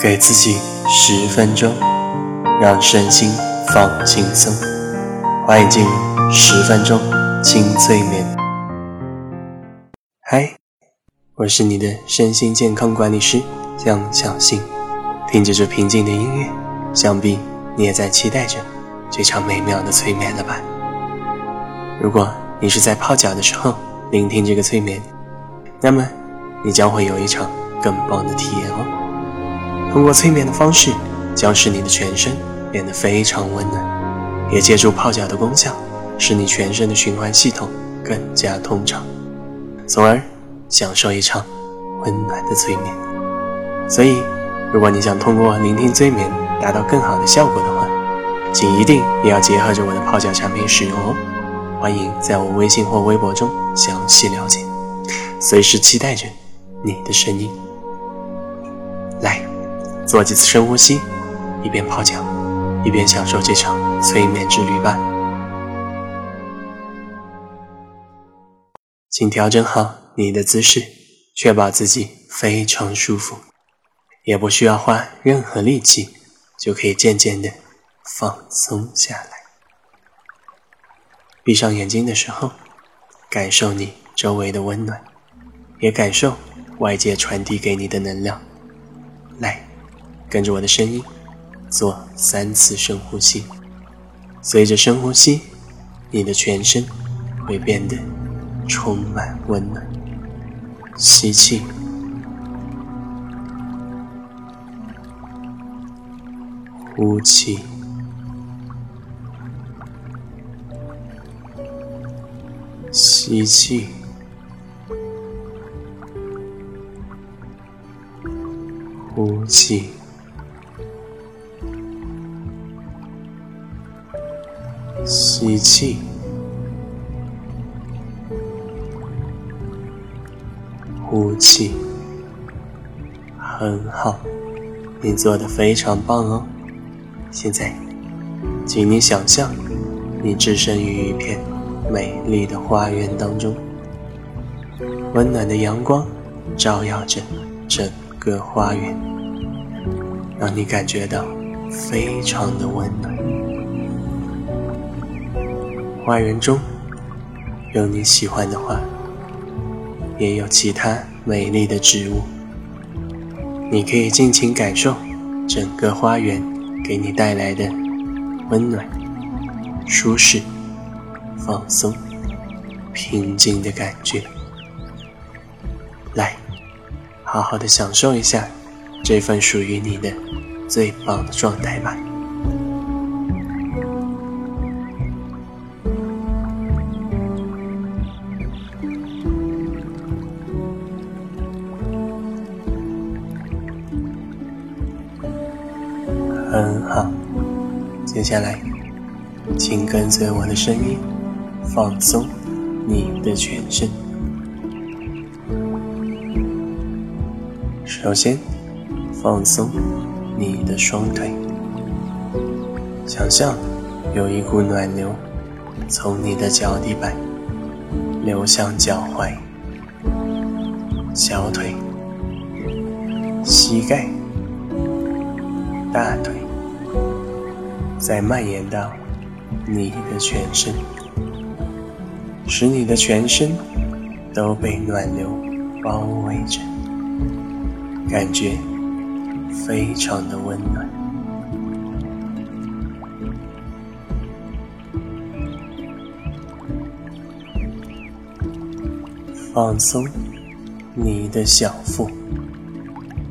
给自己十分钟，让身心放轻松。欢迎进入十分钟轻催眠。嗨，我是你的身心健康管理师江小新。听着这平静的音乐，想必你也在期待着这场美妙的催眠了吧？如果你是在泡脚的时候聆听这个催眠，那么你将会有一场更棒的体验哦。通过催眠的方式，将使你的全身变得非常温暖，也借助泡脚的功效，使你全身的循环系统更加通畅，从而享受一场温暖的催眠。所以，如果你想通过聆听催眠达到更好的效果的话，请一定也要结合着我的泡脚产品使用哦。欢迎在我微信或微博中详细了解，随时期待着你的声音。做几次深呼吸，一边泡脚，一边享受这场催眠之旅吧。请调整好你的姿势，确保自己非常舒服，也不需要花任何力气，就可以渐渐的放松下来。闭上眼睛的时候，感受你周围的温暖，也感受外界传递给你的能量。来。跟着我的声音，做三次深呼吸。随着深呼吸，你的全身会变得充满温暖。吸气，呼气，吸气，呼气。气，呼气，很好，你做的非常棒哦。现在，请你想象，你置身于一片美丽的花园当中，温暖的阳光照耀着整个花园，让你感觉到非常的温暖。花园中有你喜欢的花，也有其他美丽的植物。你可以尽情感受整个花园给你带来的温暖、舒适、放松、平静的感觉。来，好好的享受一下这份属于你的最棒的状态吧。很好，接下来，请跟随我的声音，放松你的全身。首先，放松你的双腿，想象有一股暖流从你的脚底板流向脚踝、小腿、膝盖、大腿。再蔓延到你的全身，使你的全身都被暖流包围着，感觉非常的温暖。放松你的小腹，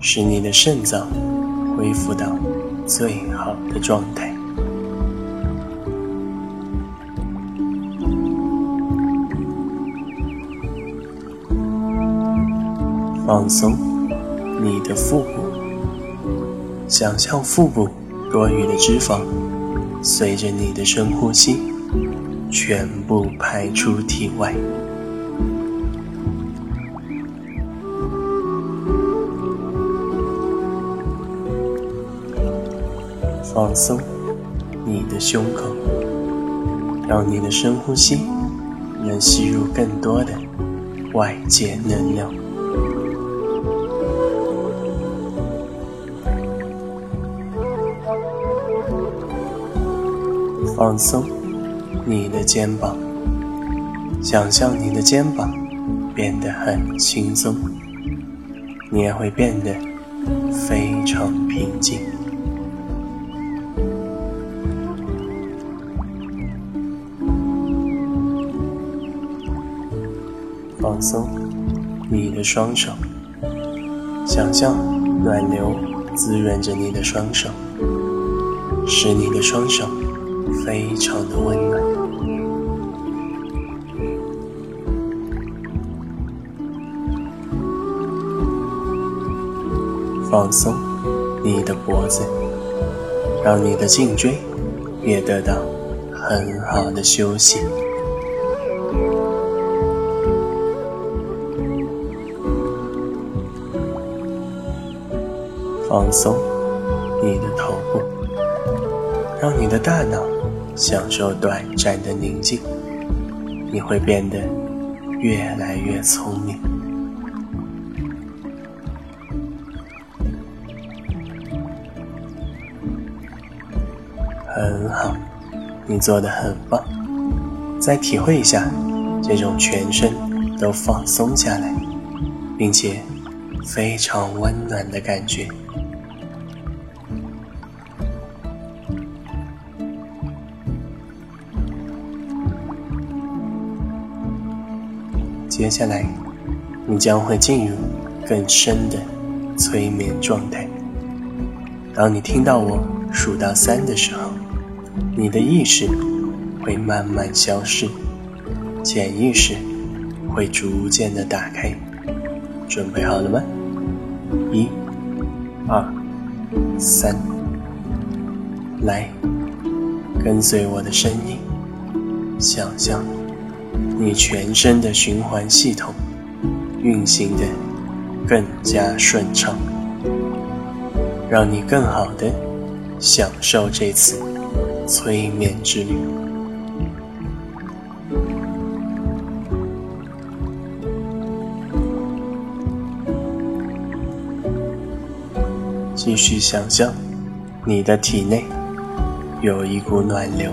使你的肾脏恢复到最好的状态。放松你的腹部，想象腹部多余的脂肪随着你的深呼吸全部排出体外。放松你的胸口让你的深呼吸能吸入更多的外界能量。放松你的肩膀想象你的肩膀变得很轻松你也会变得非常平静。放松你的双手，想象暖流滋润着你的双手，使你的双手非常的温暖。放松你的脖子，让你的颈椎也得到很好的休息。放松你的头部，让你的大脑享受短暂的宁静，你会变得越来越聪明。很好，你做的很棒。再体会一下这种全身都放松下来，并且非常温暖的感觉。接下来，你将会进入更深的催眠状态。当你听到我数到三的时候，你的意识会慢慢消失，潜意识会逐渐的打开。准备好了吗？一、二、三，来，跟随我的声音，想象。你全身的循环系统运行的更加顺畅，让你更好的享受这次催眠之旅。继续想象，你的体内有一股暖流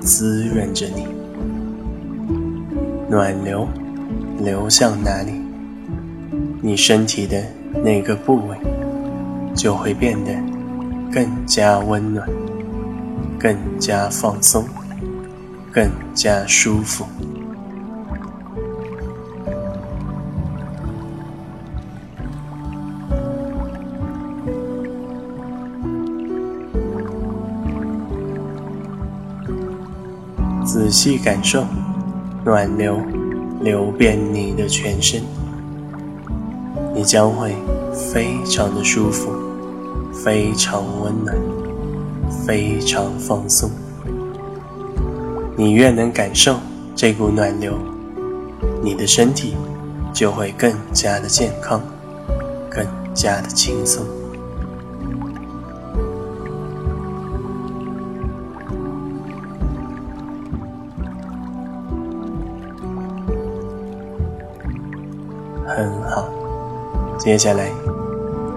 滋润着你。暖流流向哪里，你身体的那个部位就会变得更加温暖、更加放松、更加舒服。仔细感受。暖流流遍你的全身，你将会非常的舒服，非常温暖，非常放松。你越能感受这股暖流，你的身体就会更加的健康，更加的轻松。接下来，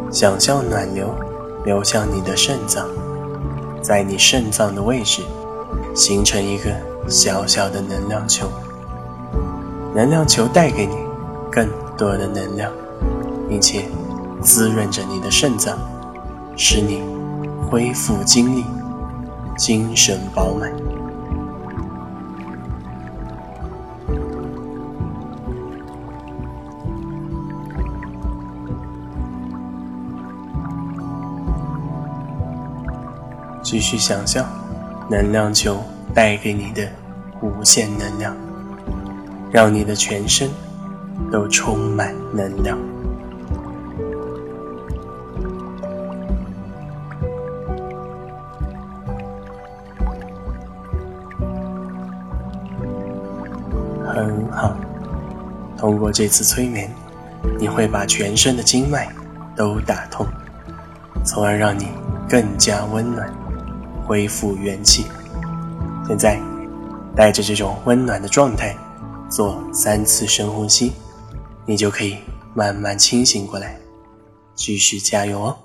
想象暖流流向你的肾脏，在你肾脏的位置形成一个小小的能量球。能量球带给你更多的能量，并且滋润着你的肾脏，使你恢复精力，精神饱满。继续想象，能量球带给你的无限能量，让你的全身都充满能量。很好，通过这次催眠，你会把全身的经脉都打通，从而让你更加温暖。恢复元气。现在，带着这种温暖的状态，做三次深呼吸，你就可以慢慢清醒过来。继续加油哦！